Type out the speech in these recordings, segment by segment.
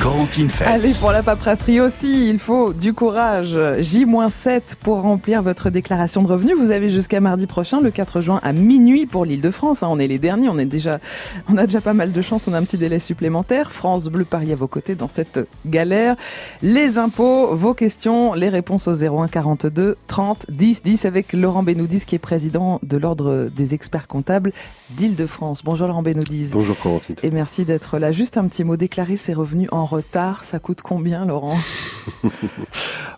Corentine Fête. Allez, pour la paperasserie aussi, il faut du courage. J-7 pour remplir votre déclaration de revenus. Vous avez jusqu'à mardi prochain, le 4 juin, à minuit pour l'île de France. Hein. On est les derniers, on est déjà, on a déjà pas mal de chance, on a un petit délai supplémentaire. France Bleu Paris à vos côtés dans cette galère. Les impôts, vos questions, les réponses au 01 42 30 10 10 avec Laurent Benoudis qui est président de l'Ordre des experts comptables d'île de France. Bonjour Laurent Benoudis. Bonjour Corentine. Et merci d'être là. Juste un petit mot, déclarer ses revenus en retard, ça coûte combien, Laurent?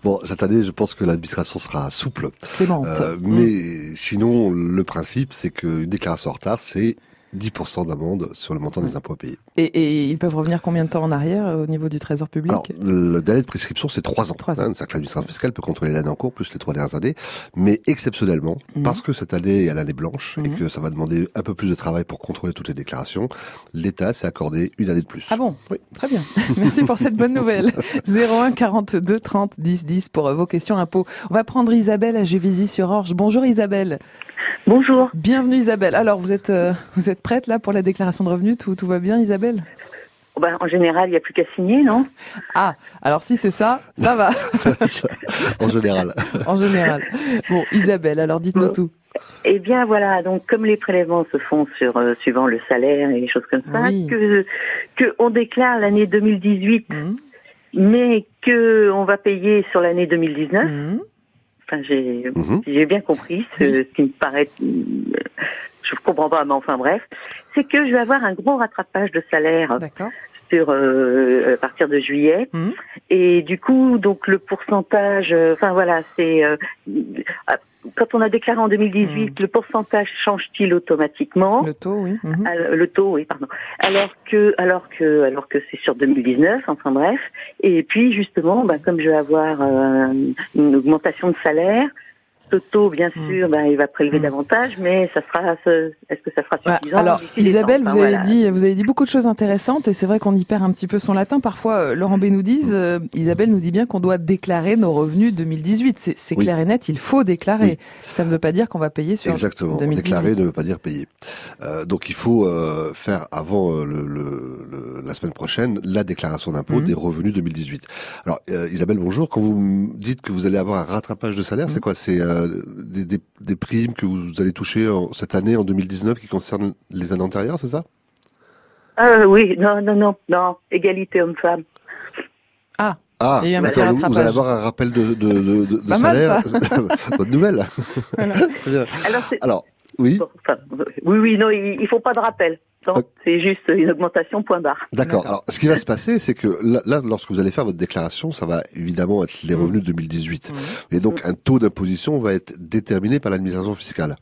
Bon, cette année, je pense que l'administration sera souple. Clémente. Euh, mais sinon, le principe, c'est qu'une déclaration en retard, c'est 10% d'amende sur le montant des impôts à payer. Et, ils peuvent revenir combien de temps en arrière euh, au niveau du Trésor public Alors, le délai de prescription, c'est 3 ans. 3 ans. Hein, que l'administration fiscale peut contrôler l'année en cours, plus les trois dernières années. Mais exceptionnellement, mhm. parce que cette année est l'année blanche et mhm. que ça va demander un peu plus de travail pour contrôler toutes les déclarations, l'État s'est accordé une année de plus. Ah bon Oui. Très bien. Merci pour cette bonne nouvelle. 01 42 30 10 10 pour vos questions impôts. On va prendre Isabelle à Gévisy-sur-Orge. Bonjour Isabelle. Bonjour. Bienvenue Isabelle. Alors vous êtes euh, vous êtes prête là pour la déclaration de revenus tout, tout va bien Isabelle? Oh ben, En général, il n'y a plus qu'à signer, non? Ah, alors si c'est ça, ça va. en général. en général. Bon, Isabelle, alors dites-nous tout. Eh bien voilà, donc comme les prélèvements se font sur euh, suivant le salaire et les choses comme ça, que que on déclare l'année 2018, mmh. mais que on va payer sur l'année 2019. Mhm. j'ai bien compris ce, qui me paraît, je comprends pas, mais enfin bref, c'est que je vais avoir un gros rattrapage de salaire sur euh, à partir de juillet. Mhm. Et du coup, donc le pourcentage, euh, enfin voilà, c'est euh, quand on a déclaré en 2018, hmm. le pourcentage change-t-il automatiquement Le taux, oui. Mhm. le taux, oui, pardon. Alors que, alors que, alors que c'est sur 2019, enfin bref. Et puis justement, bah, comme je vais avoir euh, une augmentation de salaire, Bien hmm. sûr, ben, il va prélever hmm. davantage, mais ça sera, est-ce que ça sera suffisant? Alors, Isabelle, vous avez dit, vous avez dit beaucoup de choses intéressantes, et c'est vrai qu'on y perd un petit peu son latin. Parfois, euh, Laurent B nous dit, euh, Isabelle nous dit bien qu'on doit déclarer nos revenus 2018. C'est clair et net, il faut déclarer. Ça ne veut pas dire qu'on va payer sur Exactement. Déclarer ne veut pas dire payer. Euh, donc, il faut euh, faire avant le, le, la semaine prochaine la déclaration d'impôt hmm. des revenus 2018. Alors, Isabelle, bonjour. Quand vous dites que vous allez avoir un rattrapage de salaire, c'est quoi? C'est des, des, primes que vous allez toucher cette année, en 2019, qui concernent les années antérieures, c'est ça? Euh, Oui, non, non, non, non, égalité homme-femme. Ah, ah, vous, allez, avoir un rappel de, de, de, salaire. Bonne nouvelle. Très bien. Alors, oui. oui, oui, non, il, ne faut pas de rappel. C'est juste une augmentation point barre. D'accord. Alors, ce qui va se passer, c'est que là, lorsque vous allez faire votre déclaration, ça va évidemment être les revenus de 2018. Mmh. Et donc, un taux d'imposition va être déterminé par l'administration fiscale.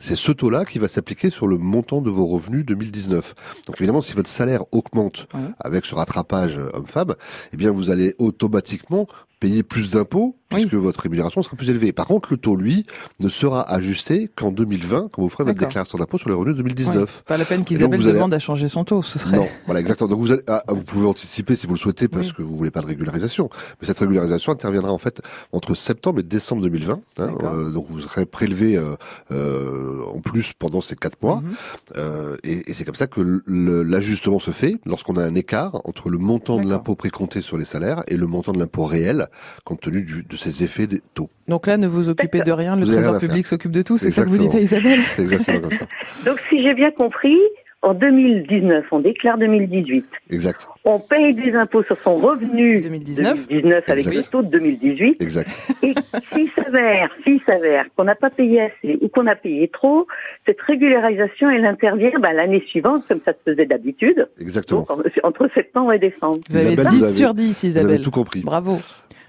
C'est ce taux-là qui va s'appliquer sur le montant de vos revenus 2019. Donc, évidemment, si votre salaire augmente avec ce rattrapage homme-femme, eh bien, vous allez automatiquement payer plus d'impôts puisque votre rémunération sera plus élevée. Par contre, le taux, lui, ne sera ajusté qu'en 2020, quand vous ferez votre déclaration d'impôt sur les revenus 2019. Pas la peine qu'Isabelle demande à changer son taux, ce serait... Non, voilà, exactement. Donc vous, allez, ah, vous pouvez anticiper si vous le souhaitez, parce que vous voulez pas de régularisation. Mais cette régularisation interviendra en fait entre septembre et décembre 2020. Hein, euh, donc vous serez prélevé euh, euh, en plus pendant ces quatre mois. Mhm. euh, et, et c'est comme ça que l'ajustement se fait lorsqu'on a un écart entre le montant de l'impôt précompté sur les salaires et le montant de l'impôt réel, compte tenu du, de ces effets des taux. Donc là, ne vous occupez de rien, le Trésor public s'occupe de tout, c'est ça que vous dites à Isabelle C'est exactement comme ça. Donc si j'ai bien compris, en 2019, on déclare 2018. Exact. On paye des impôts sur son revenu 2019, 2019 avec le taux de 2018. Exact. Et s'il s'avère, s'il s'avère qu'on n'a pas payé assez ou qu'on a payé trop, cette régularisation, elle intervient bah, l'année suivante, comme ça se faisait d'habitude. Exactement. entre septembre et décembre. Vous avez 10 sur 10, Isabelle. Vous avez tout compris. Bravo.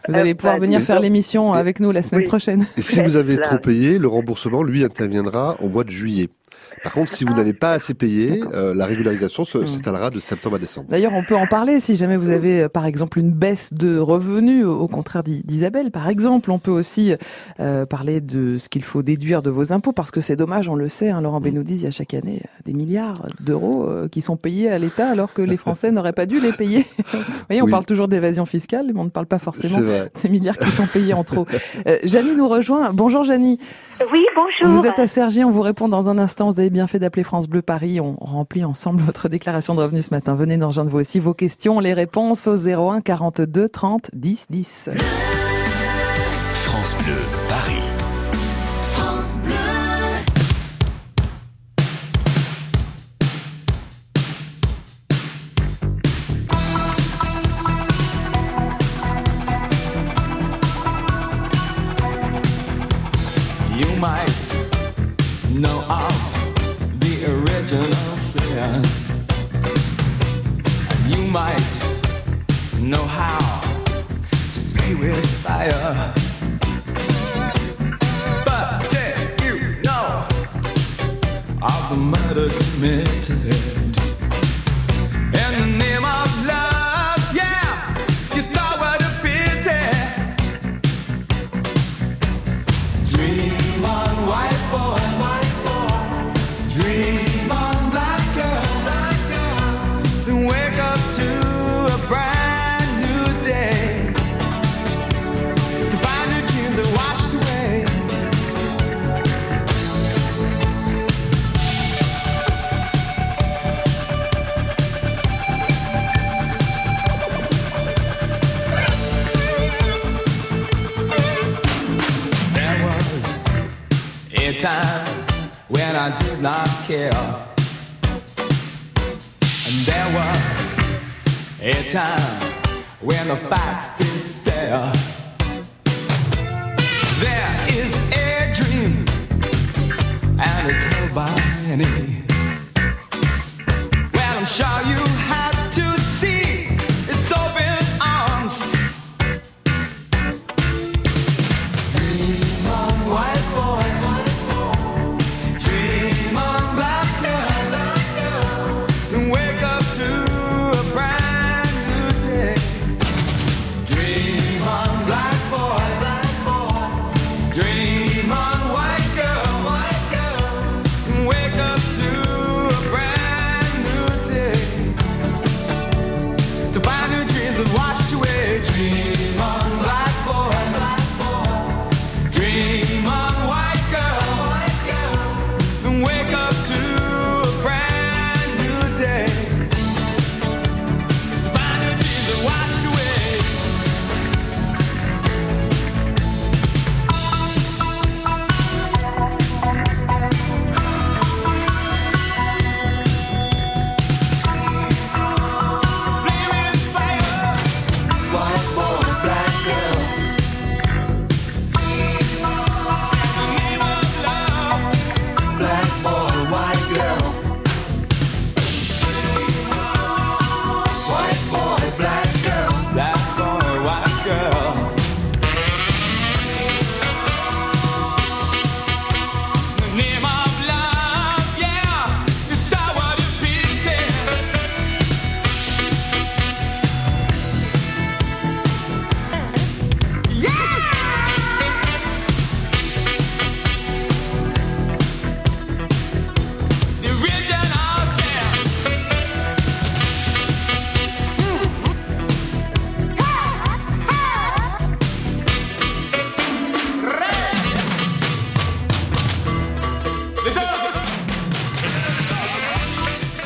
Vous allez pouvoir venir faire l'émission avec nous la semaine prochaine. Et si vous avez trop payé, le remboursement, lui, interviendra au mois de juillet. Par contre, si vous n'avez pas assez payé, euh, la régularisation hmm. s'étalera de septembre à décembre. D'ailleurs, on peut en parler si jamais vous avez, euh, par exemple, une baisse de revenus, au contraire d'Isabelle, par exemple. On peut aussi euh, parler de ce qu'il faut déduire de vos impôts, parce que c'est dommage, on le sait, hein, Laurent Benoudis, il y a chaque année des milliards d'euros qui sont payés à l'État, alors que les Français n'auraient pas dû les payer. vous voyez, on parle toujours d'évasion fiscale, mais on ne parle pas forcément de ces milliards qui sont payés en trop. Euh, nous rejoint. Bonjour Janie. Oui, bonjour. Vous êtes à Sergi, on vous répond dans un instant vous avez bien fait d'appeler France Bleu Paris. On remplit ensemble votre déclaration de revenus ce matin. Venez nous rejoindre vous aussi vos questions, les réponses au 01 42 30 10 10. France Bleu Paris. France Bleu. You might know of original sin. And you might know how to play with fire. But did you know of the murder committed? In the name of love, did not care. And there was a time when the facts did stare. There is a dream, and it's held by many. Well, I'm sure you had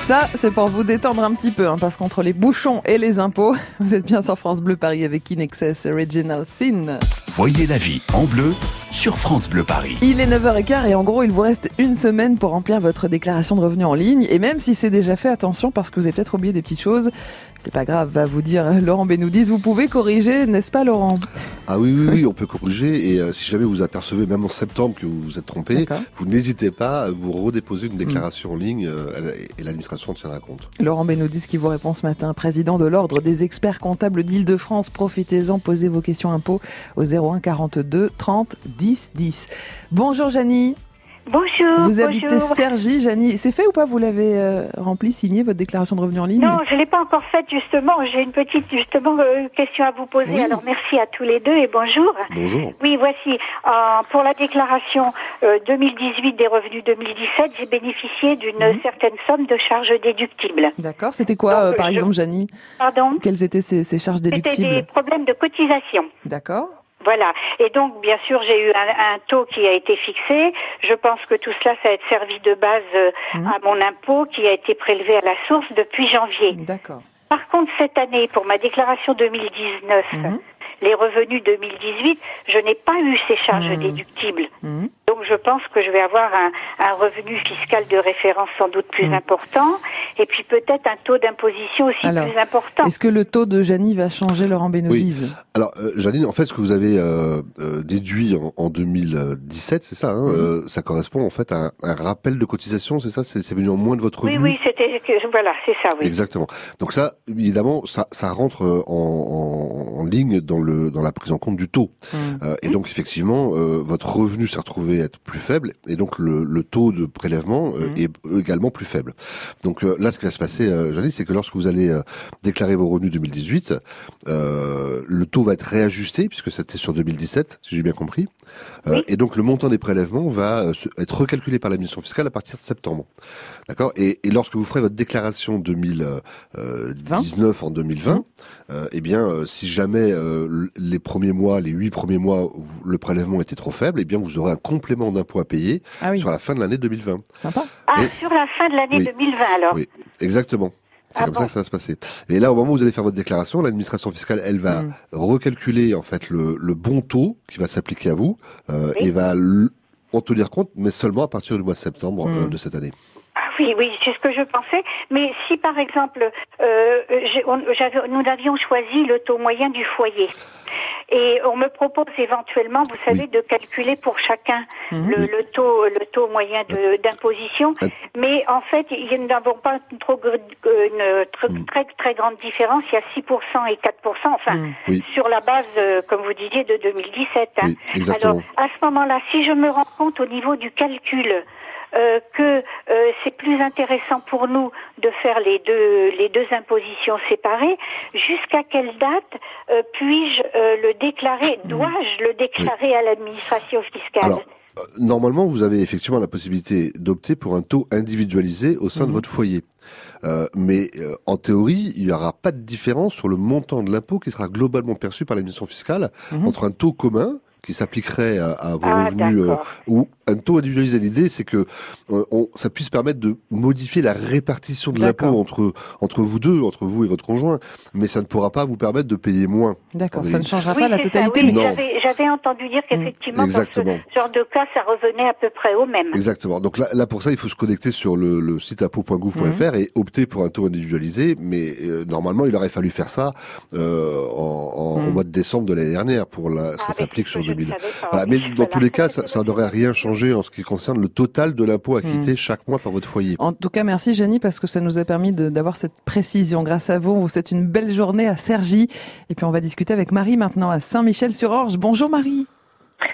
Ça, c'est pour vous détendre un petit peu, hein, parce qu'entre les bouchons et les impôts, vous êtes bien sur France Bleu Paris avec Inexcess Original Sin. Voyez la vie en bleu sur France Bleu Paris. Il est 9h15 et en gros, il vous reste une semaine pour remplir votre déclaration de revenus en ligne. Et même si c'est déjà fait, attention parce que vous avez peut-être oublié des petites choses. C'est pas grave, va vous dire Laurent Benoudis. Vous pouvez corriger, n'est-ce pas Laurent? Ah oui, oui, oui, on peut corriger. Et euh, si jamais vous apercevez, même en septembre, que vous vous êtes trompé, vous n'hésitez pas à vous redéposer une déclaration en ligne euh, et l'administration en tiendra compte. Laurent Benoudis qui vous répond ce matin, président de l'Ordre des experts comptables d'Île-de-France. Profitez-en, posez vos questions impôts au 01 42 30 10 10. Bonjour Janie. Bonjour. Vous bonjour. habitez Cergy, Janie. C'est fait ou pas? Vous l'avez euh, rempli, signé votre déclaration de revenus en ligne? Non, je l'ai pas encore faite justement. J'ai une petite justement euh, question à vous poser. Oui. Alors merci à tous les deux et bonjour. Bonjour. Oui, voici euh, pour la déclaration euh, 2018 des revenus 2017, j'ai bénéficié d'une Mhm. certaine somme de charges déductibles. D'accord. C'était quoi, Donc, euh, par je- exemple, Janie? Pardon? Quelles étaient ces, ces charges C'était des déductibles? problèmes de cotisation. D'accord. Voilà. Et donc, bien sûr, j'ai eu un, un taux qui a été fixé. Je pense que tout cela, ça va être servi de base euh, Mhm. à mon impôt qui a été prélevé à la source depuis janvier. D'accord. Par contre, cette année, pour ma déclaration 2019, Mhm. les revenus 2018, je n'ai pas eu ces charges Mhm. déductibles. Donc je pense que je vais avoir un, un revenu fiscal de référence sans doute plus Mhm. important et puis peut-être un taux d'imposition aussi Alors, plus important. Est-ce que le taux de Janie va changer, Laurent Bénoudise Alors, euh, Janine, en fait, ce que vous avez euh, euh, déduit en, en 2017, c'est ça, hein, Mhm. euh, ça correspond en fait à un, un rappel de cotisation, c'est ça? C'est c'est venu en moins de votre Oui, revenu? oui, c'était que- voilà, c'est ça, oui. Exactement. Donc ça, évidemment, ça, ça rentre en, en, en ligne dans le dans la prise en compte du taux. Euh, et donc effectivement, euh, votre revenu s'est retrouvé être plus faible, et donc le, le taux de prélèvement euh, Mhm. est également plus faible. Donc euh, là, ce qui va se passer, euh, Janice, c'est que lorsque vous allez euh, déclarer vos revenus 2018, euh, le taux va être réajusté puisque c'était sur 2017, si j'ai bien compris. Euh, Oui. Et donc le montant des prélèvements va euh, être recalculé par l'administration fiscale à partir de septembre. D'accord? Et, et lorsque vous ferez votre déclaration 2019 en 2020, euh, eh bien, euh, si jamais euh, les premiers mois, les huit premiers mois, où le prélèvement était trop faible, eh bien, vous aurez un complément d'impôt à payer Ah oui, sur la fin de l'année 2020. sympa. Ah, Et- sur la fin de l'année Oui. 2020 alors. Oui. Exactement. C'est Ah comme bon ça que ça va se passer. Et là, au moment où vous allez faire votre déclaration, l'administration fiscale, elle va Mm. recalculer en fait le, le bon taux qui va s'appliquer à vous euh, Oui. et va en tenir compte, mais seulement à partir du mois de septembre euh, de cette année. Oui, oui, c'est ce que je pensais. Mais si par exemple, euh, on- nous avions choisi le taux moyen du foyer. Et on me propose éventuellement, vous savez, de calculer pour chacun Mhm. le, le taux, le taux moyen de- d'imposition. Euh. Mais en fait, il- nous n'avons pas une, trop, une Mm. très très grande différence. Il y a 6% et 4%. Enfin. Oui. sur la base, euh, comme vous disiez, de 2017. hein. Oui. Alors, à ce moment-là, si je me rends compte au niveau du calcul euh, que euh, c'est plus intéressant pour nous de faire les deux les deux impositions séparées, jusqu'à quelle date euh, puis-je le déclarer? Dois-je le déclarer à l'administration fiscale? Alors, Normalement, vous avez effectivement la possibilité d'opter pour un taux individualisé au sein de Mhm. votre foyer. Euh, mais euh, en théorie, il n'y aura pas de différence sur le montant de l'impôt qui sera globalement perçu par l'administration fiscale Mhm. entre un taux commun qui s'appliquerait à, à vos Ah, revenus euh, ou un taux individualisé. L'idée, c'est que euh, on, ça puisse permettre de modifier la répartition de l'impôt entre entre vous deux, entre vous et votre conjoint, mais ça ne pourra pas vous permettre de payer moins. D'accord, ça ne changera Oui, pas la totalité, oui, mais j'avais- entendu dire qu'effectivement, dans ce genre de cas, ça revenait à peu près au même. Exactement. Donc là, là pour ça, il faut se connecter sur le, le site impôt.gouv.fr et opter pour un taux individualisé. Mais euh, normalement, il aurait fallu faire ça euh, en, en- au mois de décembre de l'année dernière. Pour la, Ah, ça mais s'applique sur 2000. ne savais pas, Voilà, oui. mais dans tous les cas, ça, ça n'aurait rien changé en ce qui concerne le total de l'impôt acquitté chaque mois par votre foyer. En tout cas, merci Jenny parce que ça nous a permis d'avoir cette précision. Grâce à vous, on vous souhaite une belle journée à Sergi. Et puis on va discuter avec Marie maintenant à Saint-Michel-sur-Orge. Bonjour Marie.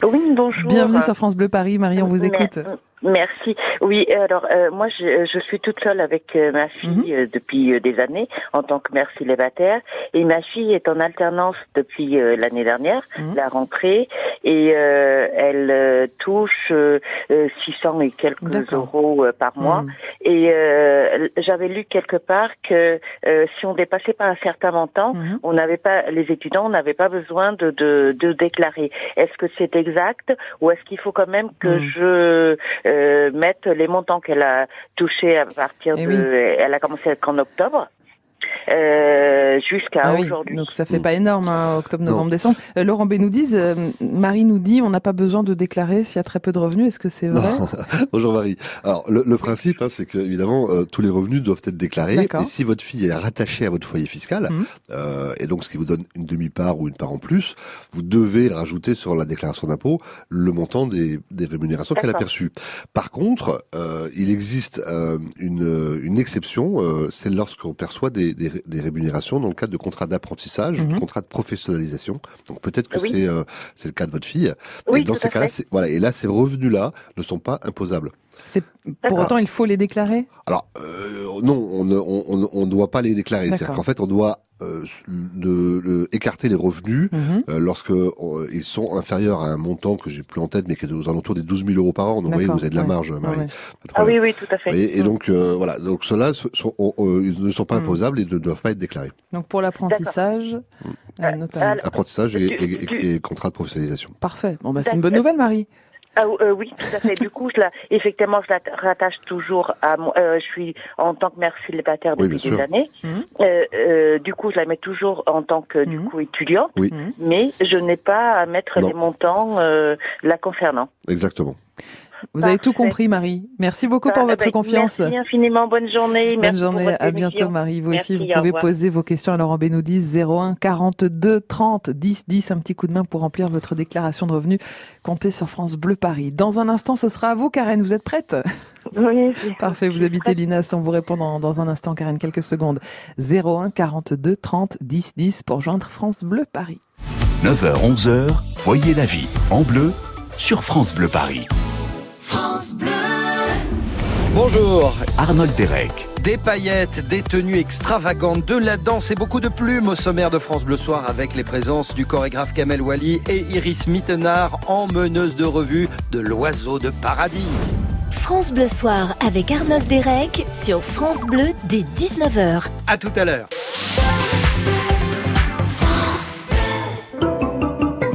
Oui, bonjour. Bienvenue sur France Bleu Paris. Marie, on vous écoute. Merci. Oui, alors euh, moi je, je suis toute seule avec euh, ma fille Mhm. euh, depuis euh, des années en tant que mère célibataire et ma fille est en alternance depuis euh, l'année dernière, Mhm. la rentrée et euh, elle euh, touche euh, euh, 600 et quelques euros euh, par mois Mhm. et euh, j'avais lu quelque part que euh, si on dépassait pas un certain montant, on n'avait pas les étudiants n'avaient pas besoin de, de, de déclarer. Est-ce que c'est exact ou est-ce qu'il faut quand même que je euh, mette les montants qu'elle a touchés à partir Eh de oui. elle a commencé qu'en octobre euh, jusqu'à Ah oui, aujourd'hui. donc ça fait Mm. pas énorme, hein, octobre, Non. novembre, décembre. Euh, Laurent Bénoudise, euh, Marie nous dit on n'a pas besoin de déclarer s'il y a très peu de revenus. Est-ce que c'est vrai. Bonjour Marie. Alors le, le principe, hein, c'est que évidemment euh, tous les revenus doivent être déclarés. D'accord. Et si votre fille est rattachée à votre foyer fiscal, Mhm. euh, et donc ce qui vous donne une demi-part ou une part en plus, vous devez rajouter sur la déclaration d'impôt le montant des, des rémunérations qu'elle a perçues. Par contre, euh, il existe euh, une, une exception, euh, c'est lorsqu'on perçoit des, des, des rémunérations dans le cadre de contrats d'apprentissage, Mhm. de contrats de professionnalisation. Donc peut-être que Oui. c'est euh, c'est le cas de votre fille. Oui, et dans tout ces cas-là, voilà, et là, ces revenus-là ne sont pas imposables. Pour autant il faut les déclarer? Alors euh, non, on ne on, on- on ne doit pas les déclarer. C'est-à-dire qu'en fait, on doit euh, de, de écarter les revenus Mhm. euh, lorsque euh, ils sont inférieurs à un montant que j'ai plus en tête, mais qui est aux alentours des 12 000 euros par an. Donc, vous voyez, vous avez de la ouais. marge, Ouais, Marie. ouais. Ah oui, oui, tout à fait. Voyez, et Mm. donc euh, voilà, donc ceux-là sont, sont- ont- ont- ils ne sont pas Mm. imposables et ne doivent pas être déclarés. Donc pour l'apprentissage, euh, notamment. alors- Apprentissage et, et- et contrat de professionnalisation. Parfait. Bon, bah, c'est une D'accord. bonne nouvelle, Marie. Ah, euh, oui, tout à fait. Du coup, je la, effectivement, je la rattache toujours à moi. euh, je suis en tant que mère célibataire depuis des sûr. années. Mhm. Euh, euh, du coup, je la mets toujours en tant que du Mhm. coup étudiante, Oui. Mhm. mais je n'ai pas à mettre Non. les montants euh, la concernant. Exactement. Vous avez tout compris, Marie. Merci beaucoup pour votre ben, confiance. Merci infiniment. Bonne journée. Bonne merci pour journée, votre à émission. bientôt Marie. Vous Merci, aussi, vous pouvez poser vos questions à Laurent Bénoudis 01 42 30 10 10. Un petit coup de main pour remplir votre déclaration de revenus. Comptez sur France Bleu Paris. Dans un instant, ce sera à vous, Karen. Vous êtes prête? Oui, Parfait, vous habitez Linas. On vous répond dans, dans un instant, Karen, quelques secondes. 01 42 30 10 10 pour joindre France Bleu Paris. 9h, 11h, voyez la vie en bleu sur France Bleu Paris. Bonjour. Arnold Derek. Des paillettes, des tenues extravagantes, de la danse et beaucoup de plumes au sommaire de France Bleu Soir avec les présences du chorégraphe Kamel Wally et Iris Mittenard en meneuse de revue de l'oiseau de paradis. France Bleu Soir avec Arnold Derek sur France Bleu dès 19h. À tout à l'heure.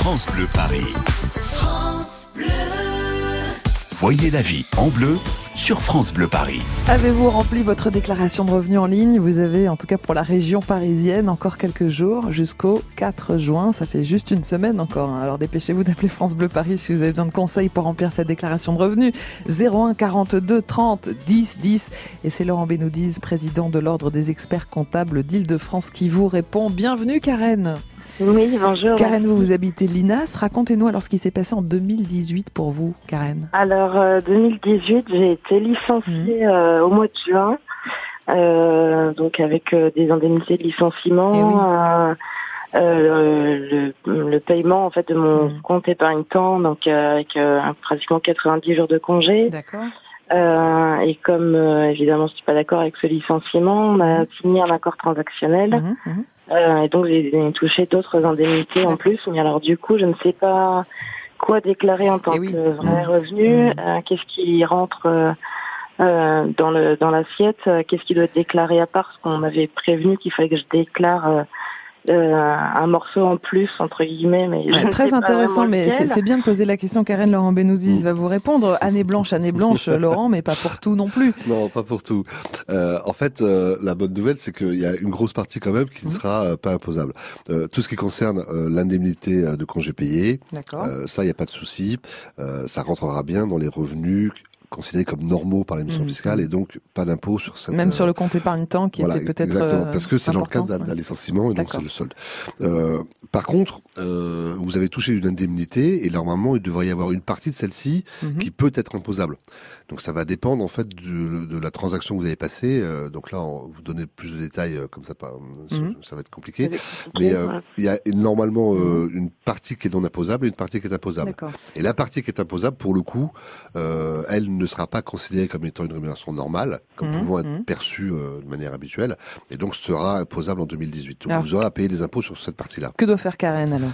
France Bleu Paris. Voyez la vie en bleu sur France Bleu Paris. Avez-vous rempli votre déclaration de revenus en ligne? Vous avez, en tout cas pour la région parisienne, encore quelques jours jusqu'au 4 juin. Ça fait juste une semaine encore. hein. Alors dépêchez-vous d'appeler France Bleu Paris si vous avez besoin de conseils pour remplir cette déclaration de revenus. 01 42 30 10 10. Et c'est Laurent Bénoudis, président de l'Ordre des experts comptables d'Île-de-France, qui vous répond. Bienvenue Karen. Oui, bonjour. Karen, vous, vous habitez Linas. Racontez-nous alors ce qui s'est passé en 2018 pour vous, Karen. Alors, euh, 2018, j'ai été licenciée euh, au mois de juin, euh, donc avec euh, des indemnités de licenciement, Eh euh, euh, le, le paiement en fait de mon Mhm. compte épargne-temps, donc euh, avec euh, pratiquement 90 jours de congé. D'accord. Euh, et comme euh, évidemment je suis pas d'accord avec ce licenciement, on a signé un accord transactionnel. Mhm, mhm. Euh, et donc j'ai touché d'autres indemnités en plus. Mais alors du coup, je ne sais pas quoi déclarer en tant Eh oui. que vrai Mmh. revenu. Euh, Qu'est-ce qui rentre euh, dans le dans l'assiette? Qu'est-ce qui doit être déclaré à part Parce qu'on m'avait prévenu qu'il fallait que je déclare euh, un morceau en plus entre guillemets. Mais je Ouais, très intéressant, mais c'est bien de poser la question. Karen Laurent Benouzis va vous répondre. Année blanche, année blanche, Laurent, mais pas pour tout non plus. Non, pas pour tout. Euh, en fait, euh, la bonne nouvelle, c'est qu'il y a une grosse partie quand même qui ne sera euh, pas imposable. Euh, tout ce qui concerne euh, l'indemnité de congé payé, D'accord. euh, ça, il n'y a pas de souci. Euh, ça rentrera bien dans les revenus considérés comme normaux par l'émission Mhm. fiscale et donc pas d'impôt sur cette... Même euh, sur le compte épargne-temps qui voilà, était peut-être. exactement, euh, parce que c'est dans le cadre d'un ouais. licenciement et donc c'est le solde. Euh, par contre, euh, vous avez touché une indemnité et normalement il devrait y avoir une partie de celle-ci Mhm. qui peut être imposable. Donc ça va dépendre en fait de, de la transaction que vous avez passée. Euh, donc là, on, vous donnez plus de détails euh, comme ça, pas, ça, Mhm. ça va être compliqué. Mais euh, il y a normalement euh, une partie qui est non imposable et une partie qui est imposable. D'accord. Et la partie qui est imposable, pour le coup, euh, elle ne sera pas considérée comme étant une rémunération normale, comme Mhm, pouvant être mhm. perçue euh, de manière habituelle, et donc sera imposable en 2018. Donc Alors- vous aurez à payer des impôts sur cette partie-là. Que doit faire Karen alors?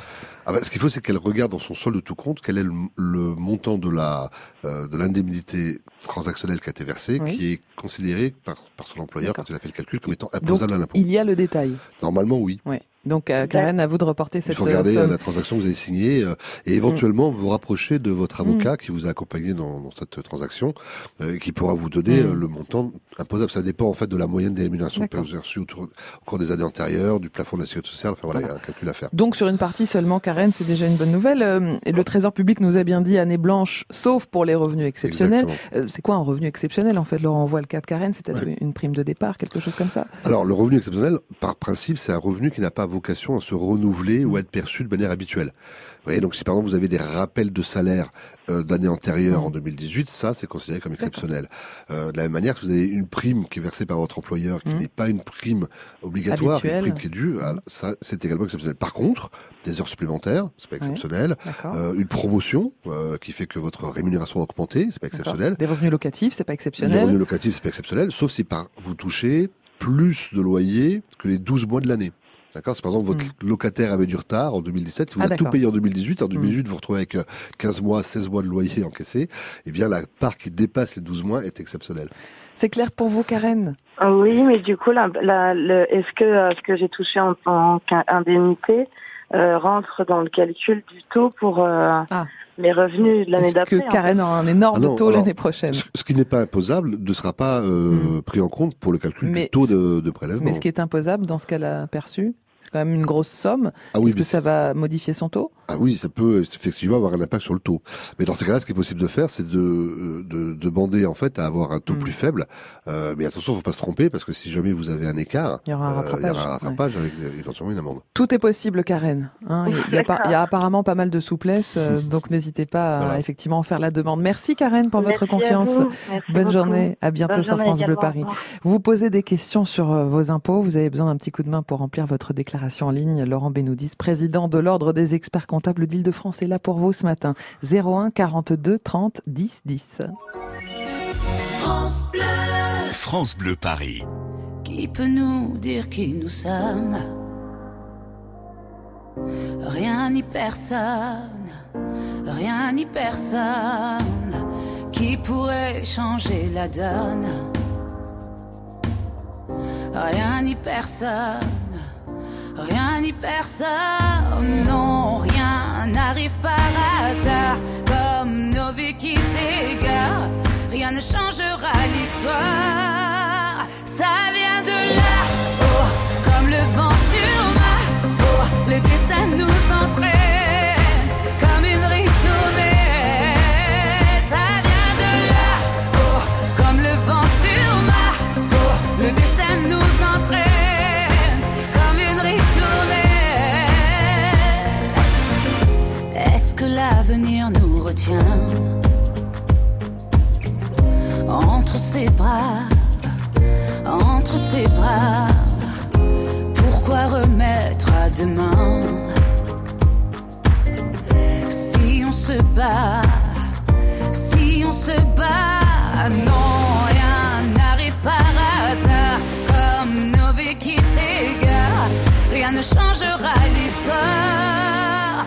Ah bah, ce qu'il faut, c'est qu'elle regarde dans son solde de tout compte quel est le, le montant de la euh, de l'indemnité transactionnelle qui a été versée, Oui. qui est considéré par, par son employeur quand il a fait le calcul comme étant Donc imposable à l'impôt. il y a le détail. Normalement, oui. Ouais. Donc, euh, Karen, à vous de reporter Il cette faut regarder euh, euh, somme. la transaction que vous avez signée euh, et éventuellement vous rapprocher de votre avocat qui vous a accompagné dans, dans cette transaction euh, et qui pourra vous donner Mm. euh, le montant imposable. Ça dépend en fait de la moyenne des rémunérations que D'accord. vous avez reçues autour- au cours des années antérieures, du plafond de la sécurité sociale. Enfin voilà, il y a un calcul à faire. Donc sur une partie seulement, Karen, c'est déjà une bonne nouvelle. Euh, le Trésor public nous a bien dit année blanche, sauf pour les revenus exceptionnels. Euh, c'est quoi un revenu exceptionnel En fait, Laurent, on voit le cas de Karen, c'est peut-être une prime de départ, quelque chose comme ça. Alors, le revenu exceptionnel, par principe, c'est un revenu qui n'a pas vocation à se renouveler ou à être perçu de manière habituelle. Vous voyez, donc si par exemple vous avez des rappels de salaire euh, d'années antérieures en 2018, ça c'est considéré comme exceptionnel. Euh, de la même manière que vous avez une prime qui est versée par votre employeur, qui n'est pas une prime obligatoire, Habituelle. une prime qui est due, ah, ça c'est également exceptionnel. Par contre, des heures supplémentaires, c'est pas exceptionnel. Euh, une promotion euh, qui fait que votre rémunération a augmenté, c'est pas exceptionnel. Des revenus locatifs, c'est pas exceptionnel. revenus locatifs, c'est pas exceptionnel, sauf si par vous touchez plus de loyer que les 12 mois de l'année. D'accord Si par exemple votre locataire avait du retard en 2017, si vous. Ah, avez tout payé en 2018, en 2018 vous vous retrouvez avec euh, 15 mois, 16 mois de loyer encaissé, eh bien la part qui dépasse les 12 mois est exceptionnelle. C'est clair pour vous, Karen? Ah Oui, mais du coup, la, la- le- est-ce que euh, ce que j'ai touché en tant qu'indemnité euh, rentre dans le calcul du taux pour euh, mes revenus de l'année Est-ce d'après que Karen a un énorme Ah non, taux l'année prochaine? Ce, ce qui n'est pas imposable ne sera pas euh, pris en compte pour le calcul. Mais du taux de, de prélèvement. Mais ce qui est imposable dans ce qu'elle a perçu, c'est quand même une grosse somme. Ah oui, Est-ce que ça va modifier son tôt Ah oui, ça peut effectivement avoir un impact sur le taux. Mais dans ces cas-là, ce qui est possible de faire, c'est de, euh, de demander en fait à avoir un taux Mm. plus faible. Euh, mais attention, faut pas se tromper parce que si jamais vous avez un écart, Il y aura un euh, rattrapage, il y aura un rattrapage avec éventuellement une amende. Tout est possible, Karen. hein. Il y, a pas- il y a apparemment pas mal de souplesse, euh, donc n'hésitez pas à Voilà. effectivement faire la demande. Merci Karen pour Merci votre à confiance. Bonne beaucoup. journée, à bientôt Bonne sur France Bleu. Paris. Vous vous posez des questions sur vos impôts, vous avez besoin d'un petit coup de main pour remplir votre déclaration en ligne. Laurent Benoudis, président de l'Ordre des experts comptables d'Île-de-France, est là pour vous ce matin. 01 42 30 10 10. France Bleu. France Bleu Paris. Qui peut nous dire qui nous sommes? Rien ni personne, rien ni personne qui pourrait changer la donne. Rien ni personne, rien ni personne, non, rien n'arrive par hasard comme nos vies qui s'égarent. Rien ne changera l'histoire, ça vient de là, oh, comme le vent sur ma peau, le destin nous entraîne entre ses bras, entre ses bras? Pourquoi remettre à demain si on se bat, si on se bat? Non, rien n'arrive par hasard comme nos qui s'égarent. Rien ne changera l'histoire.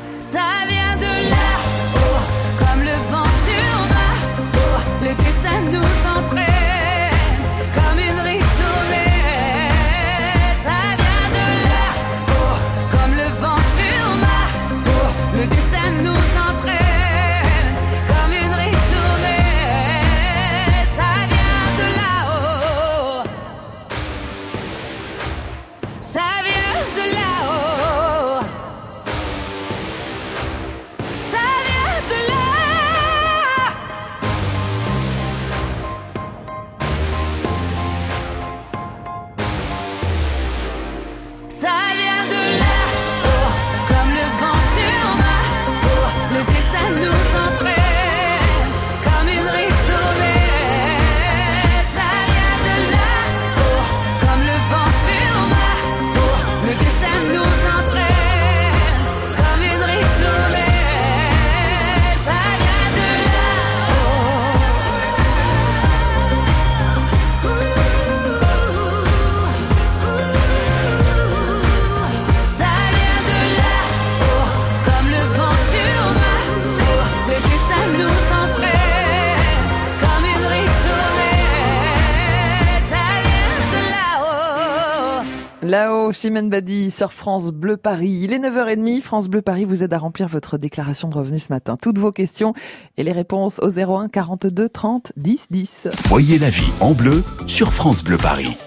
Chimène Badi sur France Bleu Paris. Il est 9h30. France Bleu Paris vous aide à remplir votre déclaration de revenus ce matin. Toutes vos questions et les réponses au 01 42 30 10 10. Voyez la vie en bleu sur France Bleu Paris.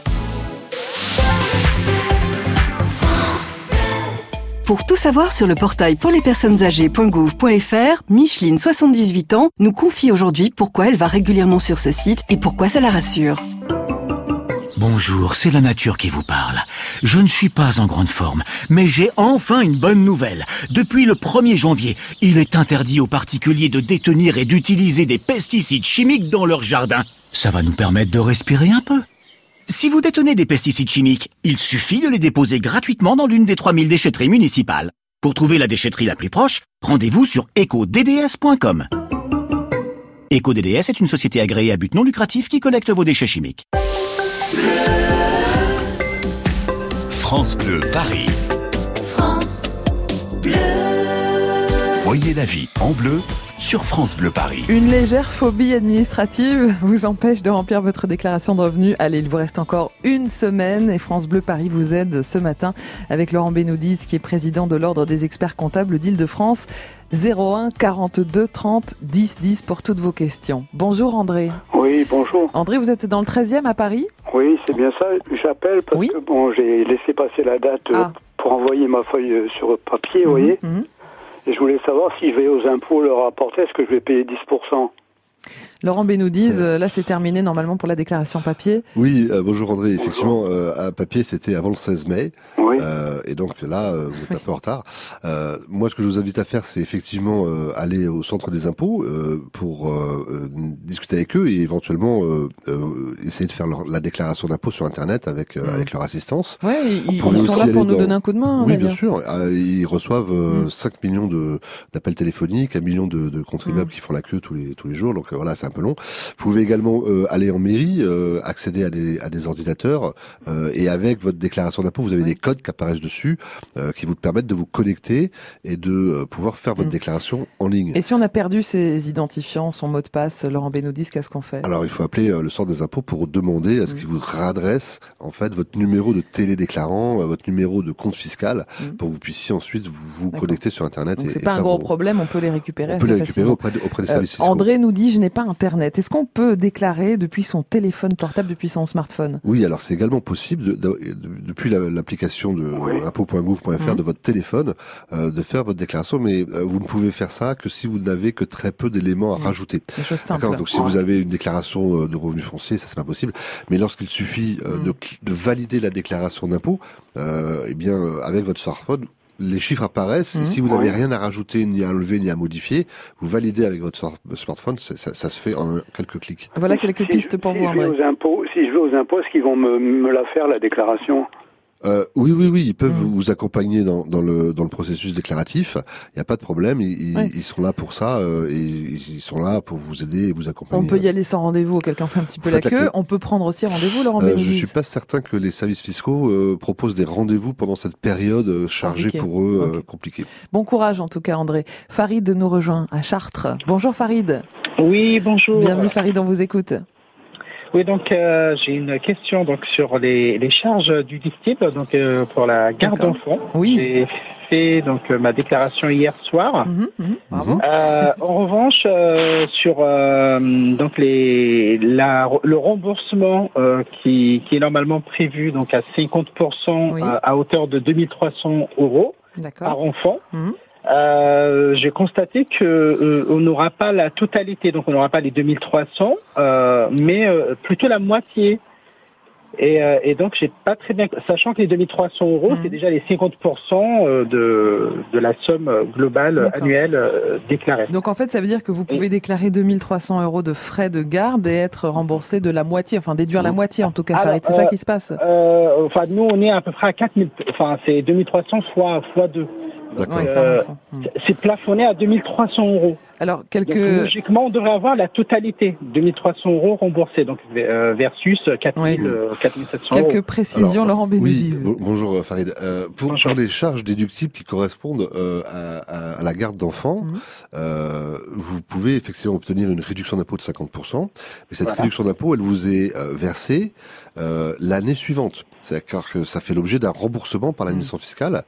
Pour tout savoir sur le portail pour les personnes âgées.gouv.fr, Micheline, 78 ans, nous confie aujourd'hui pourquoi elle va régulièrement sur ce site et pourquoi ça la rassure. Bonjour, c'est la nature qui vous parle. Je ne suis pas en grande forme, mais j'ai enfin une bonne nouvelle. Depuis le 1er janvier, il est interdit aux particuliers de détenir et d'utiliser des pesticides chimiques dans leur jardin. Ça va nous permettre de respirer un peu. Si vous détenez des pesticides chimiques, il suffit de les déposer gratuitement dans l'une des 3000 déchetteries municipales. Pour trouver la déchetterie la plus proche, rendez-vous sur ecodds.com. EcoDDS est une société agréée à but non lucratif qui collecte vos déchets chimiques. France Bleu Paris. France Bleu. Voyez la vie en bleu sur France Bleu Paris. Une légère phobie administrative vous empêche de remplir votre déclaration de revenus. Allez, il vous reste encore une semaine et France Bleu Paris vous aide ce matin avec Laurent Benoudis qui est président de l'Ordre des experts comptables d'Île-de-France. 01 42 30 10 10 pour toutes vos questions. Bonjour André. Oui, bonjour. André, vous êtes dans le 13e à Paris? Oui, c'est bien ça. J'appelle parce que bon, j'ai laissé passer la date euh, pour envoyer ma feuille euh, sur papier, vous voyez. Mhm. Et je voulais savoir si je aux impôts le rapporter, est-ce que je vais payer 10% Laurent Benoudis, euh, là c'est terminé normalement pour la déclaration papier. Oui, euh, bonjour André. Effectivement, euh, à papier, c'était avant le 16 mai. Euh, et donc là, euh, vous êtes un peu en retard. Euh, moi, ce que je vous invite à faire, c'est effectivement euh, aller au centre des impôts euh, pour discuter avec eux et éventuellement euh, euh, essayer de faire leur- la déclaration d'impôt sur Internet avec, euh, Mhm. avec leur assistance. Ouais, ils, sont aussi là pour nous dans- donner un coup de main. Oui, bien sûr. Euh, Ils reçoivent euh, Mm. 5 millions de d'appels téléphoniques, un million de, de contribuables Mm. qui font la queue tous les tous les jours. Donc euh, voilà, c'est un peu long. Vous pouvez également euh, aller en mairie, euh, accéder à des à des ordinateurs euh, et avec votre déclaration d'impôt, vous avez des codes qui apparaissent dessus qui vous permettent de vous connecter et de pouvoir faire votre Mm. déclaration en ligne. Et si on a perdu ses identifiants, son mot de passe, Laurent Benoudis, qu'est-ce qu'on fait? Alors, il faut appeler le centre des impôts pour demander Mm. à ce qu'il vous réadresse en fait votre numéro de télédéclarant, votre numéro de compte fiscal, pour que vous puissiez ensuite vous, vous connecter sur Internet. Mm. Donc c'est pas un gros vos- problème, on peut les récupérer On peut les récupérer auprès, de- auprès des services. André nous dit je n'ai pas internet. Est-ce qu'on peut déclarer depuis son téléphone portable, depuis son smartphone? Oui, alors c'est également possible de- de- de- depuis la- l'application de impôt.gouv.fr Mhm. de votre téléphone euh, de faire votre déclaration, mais euh, vous ne pouvez faire ça que si vous n'avez que très peu d'éléments à rajouter. Choses simples. D'accord. Donc si vous avez une déclaration euh, de revenus fonciers, ça c'est pas possible. Mais lorsqu'il suffit euh, Mhm. de, valider la déclaration d'impôt, euh, eh bien avec votre smartphone. Les chiffres apparaissent et si vous n'avez Ouais. rien à rajouter, ni à enlever, ni à modifier, vous validez avec votre smartphone, ça, ça- ça se fait en quelques clics. Voilà quelques pistes pour si vous, je vais André. aux impôts, si je vais aux impôts, est-ce qu'ils vont me, me la faire la déclaration? Euh, oui, oui, oui, ils peuvent Mm. vous accompagner dans, dans le dans le processus déclaratif. Il n'y a pas de problème. Ils, ils- Ouais. ils sont là pour ça euh, et ils sont là pour vous aider et vous accompagner. On peut y aller sans rendez-vous, quelqu'un fait un petit peu la la queue. On peut prendre aussi rendez-vous, Laurent Euh, je suis pas certain que les services fiscaux euh, proposent des rendez-vous pendant cette période euh, chargée Compliqué. pour eux, euh, compliquée. Bon courage en tout cas, André. Farid nous rejoint à Chartres. Bonjour Farid. Oui, bonjour. Bienvenue Farid, on vous écoute. Oui, donc euh, j'ai une question donc sur les, les charges du district donc euh, pour la garde d'enfants. Oui. J'ai fait donc euh, ma déclaration hier soir. Mhm, mhm, bravo. Euh, en revanche, euh, sur euh, donc les la, le remboursement euh, qui, qui est normalement prévu donc à 50% Oui. euh, à hauteur de 2300 euros par enfant. Mhm. Euh, j'ai constaté que euh, on n'aura pas la totalité, donc on n'aura pas les 2300, euh, mais euh, plutôt la moitié. Et, euh, et donc j'ai pas très bien, sachant que les 2300 euros, c'est déjà les 50% euh, de de la somme globale annuelle déclarée. Donc en fait, ça veut dire que vous pouvez déclarer 2300 euros de frais de garde et être remboursé de la moitié, enfin déduire la moitié en tout cas. C'est ça qui se passe? Euh, enfin, nous, on est à peu près à 4000, enfin, c'est 2300 fois, fois 2. Euh, c'est plafonné à 2300 euros. Alors, quelques... Donc, logiquement, on devrait avoir la totalité, 2300 euros remboursés, donc euh, versus 4000, euh, 4700 euros. Quelques précisions, Laurent Bénédise. Oui, bon- bonjour euh, Farid. Euh, pour, pour les charges déductibles qui correspondent euh, à, à- à la garde d'enfants, Mhm. euh, vous pouvez effectivement obtenir une réduction d'impôt de 50%, mais cette Voilà. réduction d'impôt, elle vous est euh, versée euh, l'année suivante. C'est-à-dire que ça fait l'objet d'un remboursement par l'administration fiscale.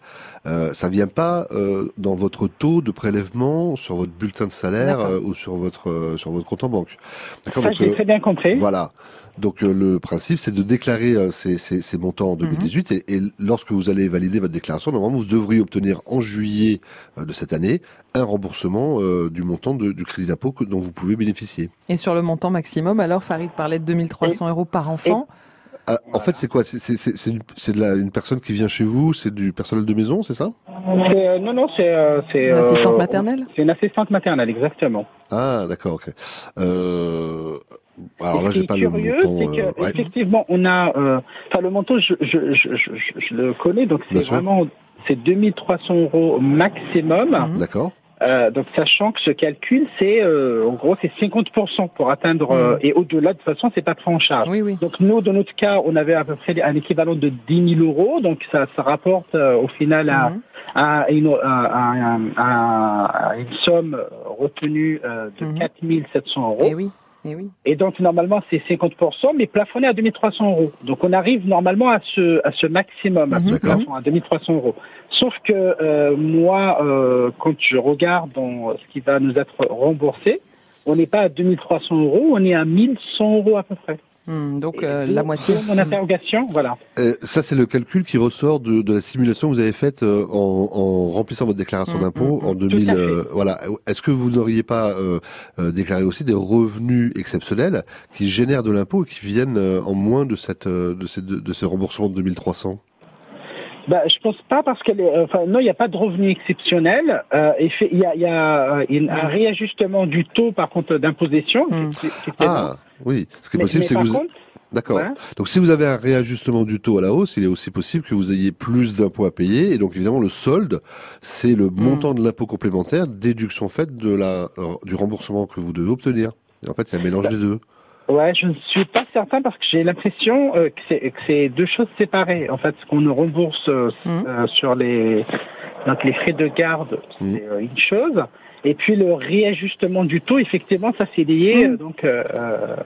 Euh, ça vient pas euh, dans votre taux de prélèvement sur votre bulletin de salaire Euh, ou sur votre euh, sur votre compte en banque. D'accord. J'ai euh, très bien compris. Voilà. Donc euh, le principe, c'est de déclarer euh, ces, ces, ces montants en 2018 et, et lorsque vous allez valider votre déclaration, normalement vous devriez obtenir en juillet euh, de cette année un remboursement euh, du montant de- du crédit d'impôt dont vous pouvez bénéficier. Et sur le montant maximum, alors Farid parlait de 2300 euros par enfant. Ah, en fait, c'est quoi? C'est c'est- c'est- c'est une, c'est de la- une personne qui vient chez vous, c'est du personnel de maison, c'est ça? Euh, non, non, c'est... euh, c'est, Une assistante euh, maternelle? C'est une assistante maternelle, exactement. Ah, d'accord, ok. Euh, alors là, ce qui j'ai est pas curieux, le montant. c'est que euh, ouais. effectivement, on a, euh, enfin, le montant, je, je, je, je, je- je le connais, donc c'est vraiment, c'est 2300 euros maximum. D'accord. Euh, donc, sachant que ce calcul, c'est, euh, en gros, c'est 50% pour atteindre, euh, et au-delà, de toute façon, c'est pas pris en charge. Donc, nous, dans notre cas, on avait à peu près un équivalent de 10 000 euros, donc ça, ça rapporte euh, au final à, à, une, à, à- à- à une somme retenue euh, de 4 700 euros. Et oui, et oui. Et donc, normalement, c'est 50%, mais plafonné à 2300 euros. Donc, on arrive normalement à ce, à ce maximum, à ce plafond, à 2300 euros. Sauf que euh, moi, euh, quand je regarde dans ce qui va nous être remboursé, on n'est pas à 2300 euros, on est à 1100 euros à peu près. Hmm, donc euh, la moitié. Mon interrogation, voilà. Euh, ça, c'est le calcul qui ressort de, de la simulation que vous avez faite euh, en, en remplissant votre déclaration d'impôt en 2000. fait. euh, voilà. Est-ce que vous n'auriez pas euh, euh, déclaré aussi des revenus exceptionnels qui génèrent de l'impôt et qui viennent euh, en moins de cette euh, de ces de, de ce remboursement de 2300 Bah, je pense pas parce que les- enfin non, il n'y a pas de revenu exceptionnel. Euh, il y a, il y a euh, une- un réajustement du taux par contre d'imposition. Ah, oui. Ce qui est Mais- possible, c'est que vous. contre- D'accord. Donc, si vous avez un réajustement du taux à la hausse, il est aussi possible que vous ayez plus d'impôts à payer. Et donc, évidemment, le solde, c'est le montant de l'impôt complémentaire, déduction faite de la, euh, du remboursement que vous devez obtenir. Et en fait, c'est un mélange des deux. Ouais, je ne suis pas certain parce que j'ai l'impression euh, que c'est que c'est deux choses séparées. En fait, ce qu'on nous rembourse euh, euh, sur les donc les frais de garde, c'est euh, une chose. Et puis le réajustement du taux, effectivement, ça c'est lié euh, donc euh, euh,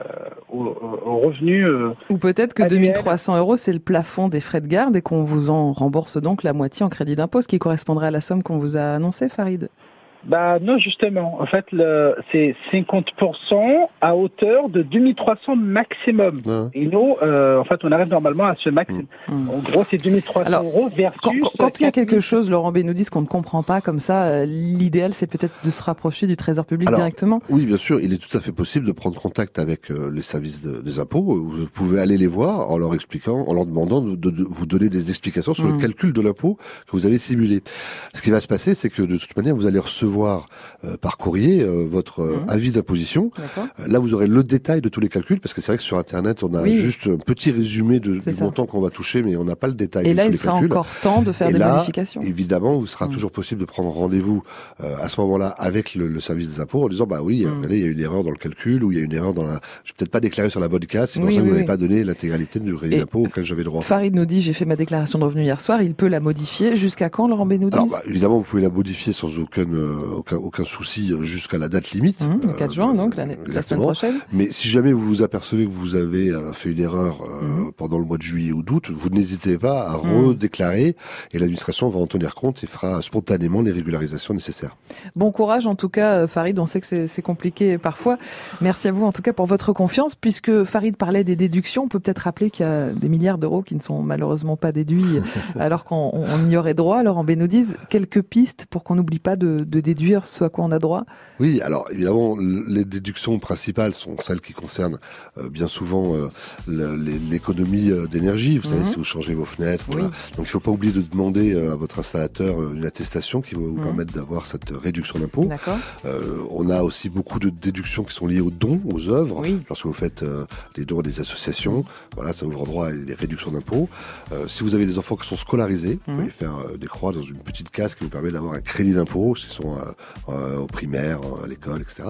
au, au- au revenu. euh, Ou peut-être que annuel. 2300 euros, c'est le plafond des frais de garde et qu'on vous en rembourse donc la moitié en crédit d'impôt, ce qui correspondrait à la somme qu'on vous a annoncée, Farid. Bah non, justement. En fait, le, c'est 50% à hauteur de 2300 maximum. Et nous, euh, en fait, on arrive normalement à ce maximum. En gros, c'est 2300 euros versus... Quand, quand- quand il y a quelque chose, Laurent B nous dit qu'on ne comprend pas comme ça, euh, l'idéal c'est peut-être de se rapprocher du Trésor public Alors, directement. Oui, bien sûr, il est tout à fait possible de prendre contact avec euh, les services de- des impôts. Vous pouvez aller les voir en leur expliquant, en leur demandant de, de- de vous donner des explications sur Mm. le calcul de l'impôt que vous avez simulé. Ce qui va se passer, c'est que de toute manière, vous allez recevoir euh, par courrier euh, votre euh, avis d'imposition. Euh, Là, vous aurez le détail de tous les calculs, parce que c'est vrai que sur Internet, on a Oui. juste un petit résumé de, du ça. montant qu'on va toucher, mais on n'a pas le détail Et de là, tous il les sera calculs. encore temps de faire Et des là, modifications. Évidemment, il sera Mm. toujours possible de prendre rendez-vous euh, à ce moment-là avec le, le service des impôts en disant bah oui, Mm. regardez, il y a une erreur dans le calcul ou il y a une erreur dans la. Je vais peut-être pas déclaré sur la bonne case, c'est pour Oui, ça que oui, vous n'avez pas donné l'intégralité du crédit d'impôt auquel j'avais droit. Farid nous dit j'ai fait ma déclaration de revenus hier soir, il peut la modifier. Jusqu'à quand, Laurent Bénoudis Alors, bah, évidemment, vous pouvez la modifier sans aucun, euh, aucun, aucun souci euh, jusqu'à la date limite. Mmh, le Euh, 4 juin, donc, l'année- la semaine prochaine. Mais si jamais vous vous apercevez que vous avez euh, fait une erreur euh, Mmh. pendant le mois de juillet ou d'août, vous n'hésitez pas à Mhm. redéclarer et l'administration va en tenir compte et fera spontanément les régularisations nécessaires. Bon courage en tout cas, euh, Farid. On sait que c'est compliqué parfois. Merci à vous en tout cas pour votre confiance. Puisque Farid parlait des déductions, on peut peut-être rappeler qu'il y a des milliards d'euros qui ne sont malheureusement pas déduits alors qu'on on- on y aurait droit. Alors en Bénoudise, quelques pistes pour qu'on n'oublie pas de, de déduire ce à quoi on a droit. Oui, alors évidemment, les déductions principales sont celles qui concernent euh, bien souvent euh, l'économie euh, d'énergie. Vous savez, Mhm. si vous changez vos fenêtres, voilà. Oui. donc il ne faut pas oublier de demander à votre installateur une attestation qui va vous Mhm. permettre d'avoir cette réduction d'impôt. D'accord. On a aussi beaucoup de déductions qui sont liées aux dons, aux œuvres. Lorsque vous faites des dons à des associations, voilà, ça ouvre droit à des réductions d'impôts. Si vous avez des enfants qui sont scolarisés, vous Mhm. pouvez faire des croix dans une petite case qui vous permet d'avoir un crédit d'impôt. Ce sont au primaire, à l'école, etc.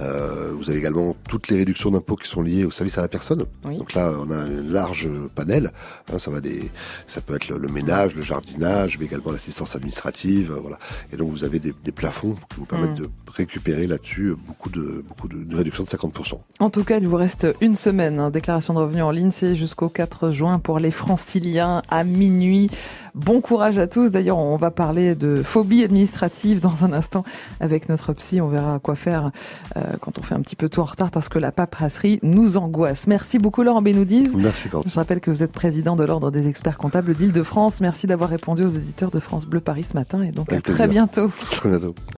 Euh, vous avez également toutes les réductions d'impôts qui sont liées au service à la personne. Donc là, on a un large panel. Hein, ça va des, ça peut être le, le ménage, le jardinage, mais également l'assistance administrative, euh, voilà. Et donc vous avez des, des plafonds qui vous permettent Mm. de récupérer là-dessus beaucoup de beaucoup de, de réduction de 50%. En tout cas, il vous reste une semaine. hein. Déclaration de revenus en ligne, c'est jusqu'au 4 juin pour les franciliens à minuit. Bon courage à tous. D'ailleurs, on va parler de phobie administrative dans un instant avec notre psy. On verra quoi faire euh, quand on fait un petit peu tout en retard parce que la paperasserie nous angoisse. Merci beaucoup Laurent Benoudiz. Merci Quentin. Je rappelle que vous êtes président de l'Ordre des experts comptables d'Île-de-France. Merci d'avoir répondu aux auditeurs de France Bleu Paris ce matin et donc Avec à très bientôt. Très bientôt.